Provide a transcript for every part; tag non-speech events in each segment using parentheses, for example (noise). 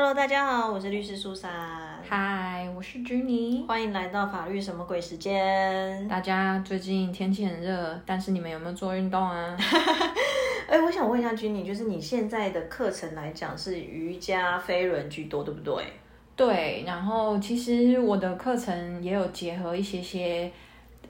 Hello，大家好，我是律师苏珊，嗨，我是 Jenny，欢迎来到法律什么鬼时间。大家最近天气很热，但是你们有没有做运动啊？(laughs) 哎，我想问一下 Jenny，就是你现在的课程来讲是瑜伽、飞轮居多，对不对？对，然后其实我的课程也有结合一些些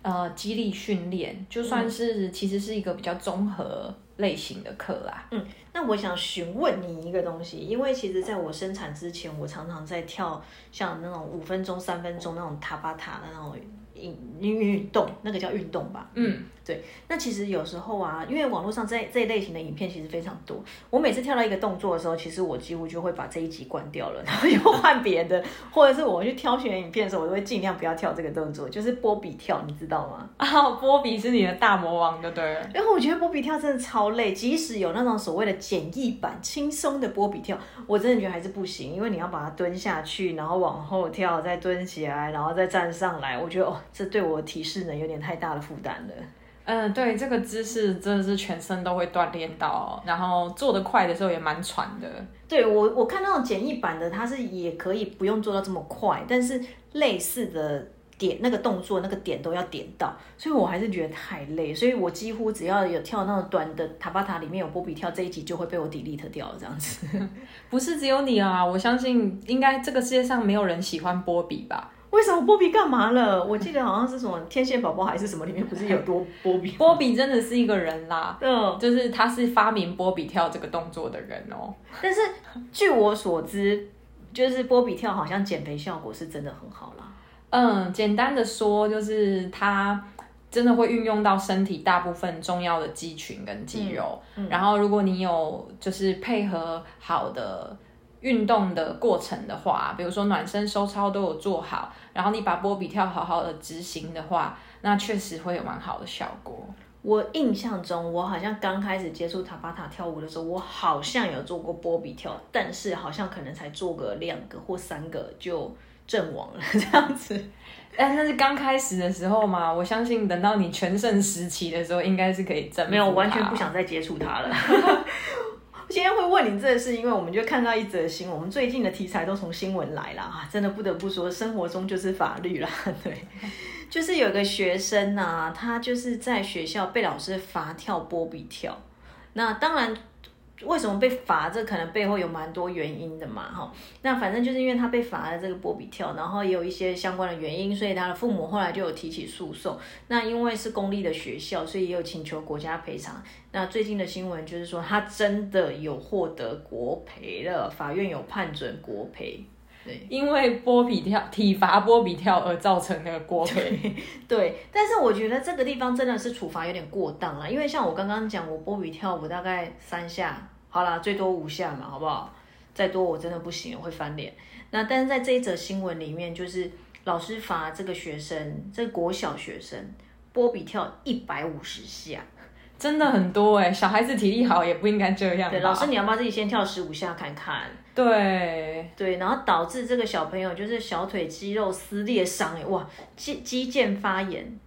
呃激励训练，就算是其实是一个比较综合类型的课啦。嗯，那我想询问你一个东西，因为其实在我生产之前，我常常在跳像那种五分钟、三分钟那种塔巴塔的那种运运动，那个叫运动吧？嗯，对。那其实有时候啊，因为网络上这这一类型的影片其实非常多，我每次跳到一个动作的时候，其实我几乎就会把这一集关掉了，(laughs) 然后又换别的，(laughs) 或者是我去挑选影片的时候，我都会尽量不要跳这个动作，就是波比跳，你知道吗？(laughs) 啊，波比是你的大魔王，对不对？因为我觉得波比跳真的超累，即使有那种所谓的简易版、轻松的波比跳，我真的觉得还是不行，因为你要把它蹲下去，然后往后跳，再蹲起来，然后再站上来，我觉得哦，这对我体适能有点太大的负担了。嗯，对，这个姿势真的是全身都会锻炼到，然后做得快的时候也蛮喘的。对我，我看那种简易版的，它是也可以不用做到这么快，但是类似的点那个动作那个点都要点到，所以我还是觉得太累，所以我几乎只要有跳那种短的塔巴塔里面有波比跳这一集就会被我 delete 掉，这样子。(laughs) 不是只有你啊，我相信应该这个世界上没有人喜欢波比吧。为什么波比干嘛了？我记得好像是什么天线宝宝还是什么里面不是有多波比？波比真的是一个人啦，嗯，就是他是发明波比跳这个动作的人哦。但是据我所知，就是波比跳好像减肥效果是真的很好啦。嗯，简单的说就是它真的会运用到身体大部分重要的肌群跟肌肉，然后如果你有就是配合好的。运动的过程的话，比如说暖身、收操都有做好，然后你把波比跳好好的执行的话，那确实会有蛮好的效果。我印象中，我好像刚开始接触塔巴塔跳舞的时候，我好像有做过波比跳，但是好像可能才做个两个或三个就阵亡了这样子。但那是刚开始的时候嘛，我相信等到你全盛时期的时候，应该是可以证。没有，完全不想再接触它了。(laughs) (laughs) (laughs) 今天会问你这是，因为我们就看到一则新闻。我们最近的题材都从新闻来了啊，真的不得不说，生活中就是法律啦。(laughs) 对，就是有个学生呐，他就是在学校被老师罚跳波比跳。那当然。为什么被罚？这可能背后有蛮多原因的嘛，哈。那反正就是因为他被罚了这个波比跳，然后也有一些相关的原因，所以他的父母后来就有提起诉讼。那因为是公立的学校，所以也有请求国家赔偿。那最近的新闻就是说，他真的有获得国赔了，法院有判准国赔。对，因为波比跳体罚波比跳而造成的国赔。对，但是我觉得这个地方真的是处罚有点过当了，因为像我刚刚讲，我波比跳我大概三下。好啦，最多五下嘛，好不好？再多我真的不行，我会翻脸。那但是在这一则新闻里面，就是老师罚这个学生，这个国小学生波比跳一百五十下，真的很多哎。小孩子体力好也不应该这样。对，老师你要不要自己先跳十五下看看？对对，然后导致这个小朋友就是小腿肌肉撕裂伤哎，哇，肌肌腱发炎。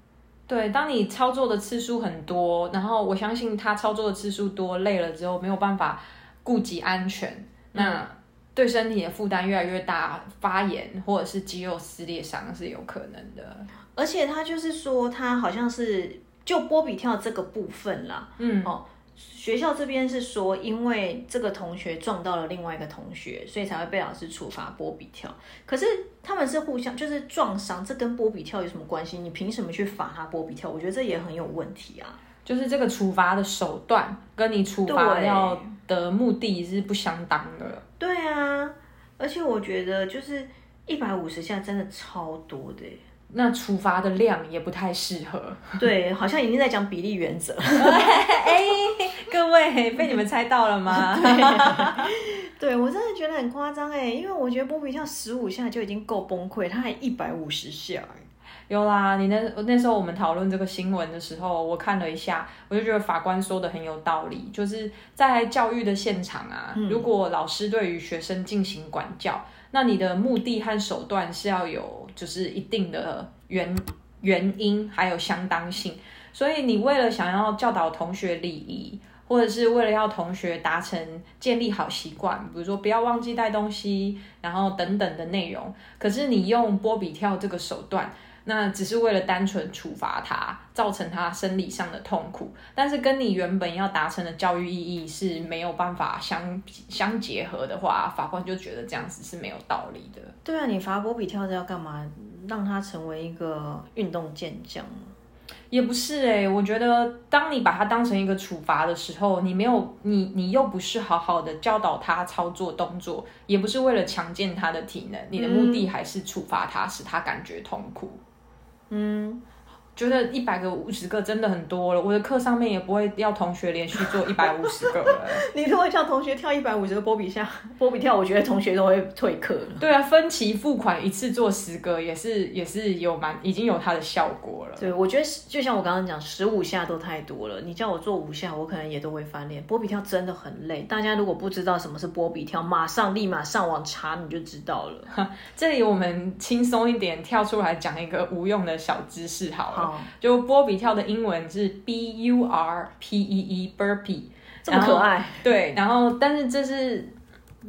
对，当你操作的次数很多，然后我相信他操作的次数多，累了之后没有办法顾及安全，那对身体的负担越来越大，发炎或者是肌肉撕裂伤是有可能的。而且他就是说，他好像是就波比跳这个部分啦，嗯哦。学校这边是说，因为这个同学撞到了另外一个同学，所以才会被老师处罚波比跳。可是他们是互相就是撞伤，这跟波比跳有什么关系？你凭什么去罚他波比跳？我觉得这也很有问题啊。就是这个处罚的手段跟你处罚要的目的是不相当的。对啊，而且我觉得就是一百五十下真的超多的。那处罚的量也不太适合，(laughs) 对，好像已经在讲比例原则。(laughs) 哎，各位被你们猜到了吗？(laughs) 对我真的觉得很夸张哎，因为我觉得波比跳十五下就已经够崩溃，他还一百五十下有啦，你那那时候我们讨论这个新闻的时候，我看了一下，我就觉得法官说的很有道理，就是在教育的现场啊，如果老师对于学生进行管教。那你的目的和手段是要有，就是一定的原原因，还有相当性。所以你为了想要教导同学礼仪，或者是为了要同学达成建立好习惯，比如说不要忘记带东西，然后等等的内容。可是你用波比跳这个手段。那只是为了单纯处罚他，造成他生理上的痛苦，但是跟你原本要达成的教育意义是没有办法相相结合的话，法官就觉得这样子是没有道理的。对啊，你罚波比跳是要干嘛？让他成为一个运动健将？也不是哎，我觉得当你把它当成一个处罚的时候，你没有你你又不是好好的教导他操作动作，也不是为了强健他的体能，你的目的还是处罚他，使他感觉痛苦。嗯。觉得一百个、五十个真的很多了。我的课上面也不会要同学连续做一百五十个了。(laughs) 你如果叫同学跳一百五十个波比下 (laughs) 波比跳，我觉得同学都会退课了。对啊，分期付款一次做十个，也是也是有蛮已经有它的效果了。对，我觉得就像我刚刚讲，十五下都太多了。你叫我做五下，我可能也都会翻脸。波比跳真的很累。大家如果不知道什么是波比跳，马上立马上网查你就知道了。(laughs) 这里我们轻松一点，跳出来讲一个无用的小知识好了。就波比跳的英文是 B U R P E E burpee，这么可爱。对，然后但是这是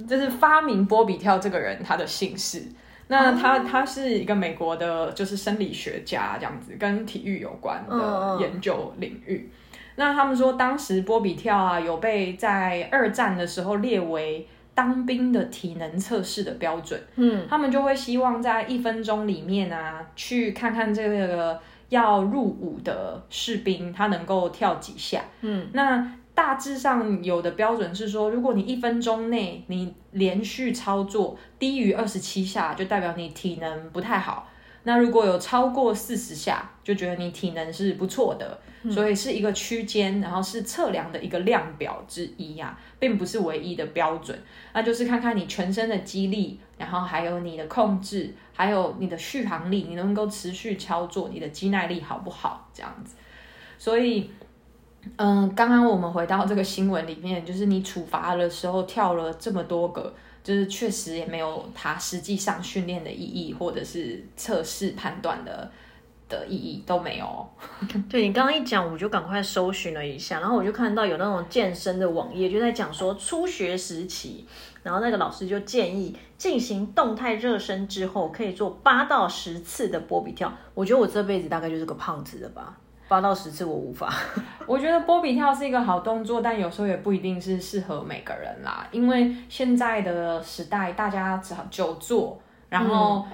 这是发明波比跳这个人他的姓氏。那他他是一个美国的，就是生理学家这样子，跟体育有关的研究领域。那他们说，当时波比跳啊，有被在二战的时候列为当兵的体能测试的标准。嗯，他们就会希望在一分钟里面啊，去看看这个。要入伍的士兵，他能够跳几下？嗯，那大致上有的标准是说，如果你一分钟内你连续操作低于二十七下，就代表你体能不太好。那如果有超过四十下，就觉得你体能是不错的。所以是一个区间，然后是测量的一个量表之一呀，并不是唯一的标准。那就是看看你全身的肌力，然后还有你的控制，还有你的续航力，你能够持续操作，你的肌耐力好不好？这样子。所以，嗯，刚刚我们回到这个新闻里面，就是你处罚的时候跳了这么多个，就是确实也没有它实际上训练的意义，或者是测试判断的。的意义都没有。(laughs) 对你刚刚一讲，我就赶快搜寻了一下，然后我就看到有那种健身的网页，就在讲说初学时期，然后那个老师就建议进行动态热身之后，可以做八到十次的波比跳。我觉得我这辈子大概就是个胖子了吧，八到十次我无法。(laughs) 我觉得波比跳是一个好动作，但有时候也不一定是适合每个人啦，因为现在的时代大家只好久坐，然后。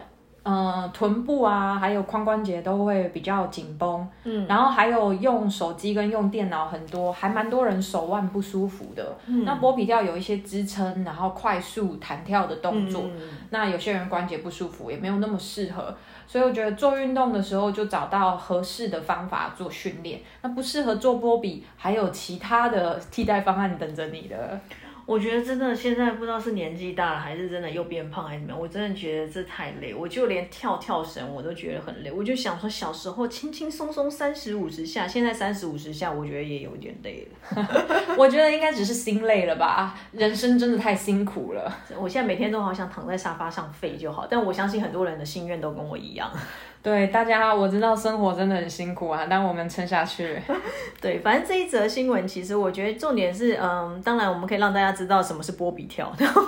嗯，臀部啊，还有髋关节都会比较紧绷，嗯，然后还有用手机跟用电脑很多，还蛮多人手腕不舒服的。嗯，那波比跳有一些支撑，然后快速弹跳的动作，那有些人关节不舒服，也没有那么适合，所以我觉得做运动的时候就找到合适的方法做训练。那不适合做波比，还有其他的替代方案等着你的。我觉得真的现在不知道是年纪大了，还是真的又变胖，还是怎么样？我真的觉得这太累，我就连跳跳绳我都觉得很累。我就想说，小时候轻轻松松三十五十下，现在三十五十下，我觉得也有点累了。(laughs) 我觉得应该只是心累了吧，人生真的太辛苦了。我现在每天都好想躺在沙发上废就好，但我相信很多人的心愿都跟我一样。对大家，我知道生活真的很辛苦啊，但我们撑下去。(laughs) 对，反正这一则新闻，其实我觉得重点是，嗯，当然我们可以让大家知道什么是波比跳，(laughs) 然后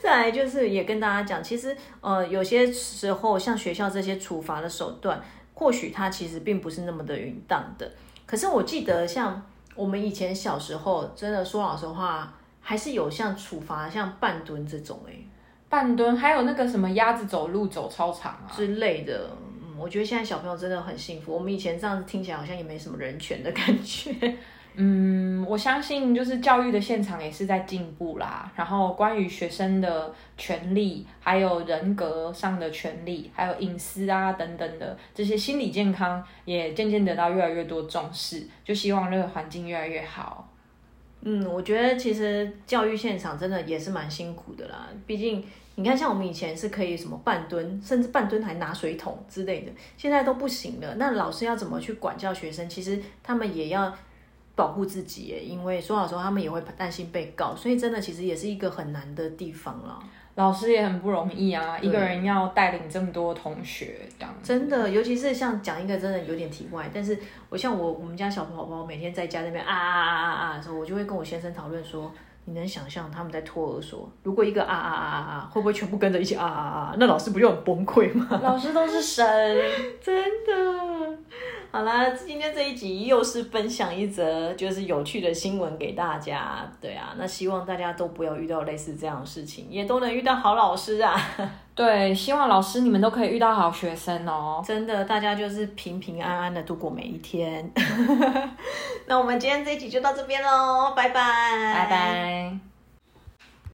再来就是也跟大家讲，其实呃有些时候像学校这些处罚的手段，或许它其实并不是那么的允当的。可是我记得像我们以前小时候，真的说老实话，还是有像处罚像半蹲这种哎，半蹲，还有那个什么鸭子走路走操场啊之类的。我觉得现在小朋友真的很幸福。我们以前这样子听起来好像也没什么人权的感觉。(laughs) 嗯，我相信就是教育的现场也是在进步啦。然后关于学生的权利，还有人格上的权利，还有隐私啊等等的这些心理健康，也渐渐得到越来越多重视。就希望这个环境越来越好。嗯，我觉得其实教育现场真的也是蛮辛苦的啦。毕竟。你看，像我们以前是可以什么半蹲，甚至半蹲还拿水桶之类的，现在都不行了。那老师要怎么去管教学生？其实他们也要保护自己，因为说老实话，他们也会担心被告，所以真的其实也是一个很难的地方了。老师也很不容易啊，一个人要带领这么多同学，这样真的，尤其是像讲一个真的有点题外，但是我像我我们家小宝宝每天在家那边啊啊啊啊啊的时候，我就会跟我先生讨论说，你能想象他们在托儿所，如果一个啊啊啊啊啊，会不会全部跟着一起啊啊啊？那老师不就很崩溃吗？老师都是神，(laughs) 真的。好啦，今天这一集又是分享一则就是有趣的新闻给大家。对啊，那希望大家都不要遇到类似这样的事情，也都能遇到好老师啊。(laughs) (laughs) 对，希望老师你们都可以遇到好学生哦。真的，大家就是平平安安的度过每一天。(laughs) 那我们今天这一集就到这边喽，拜拜，拜拜。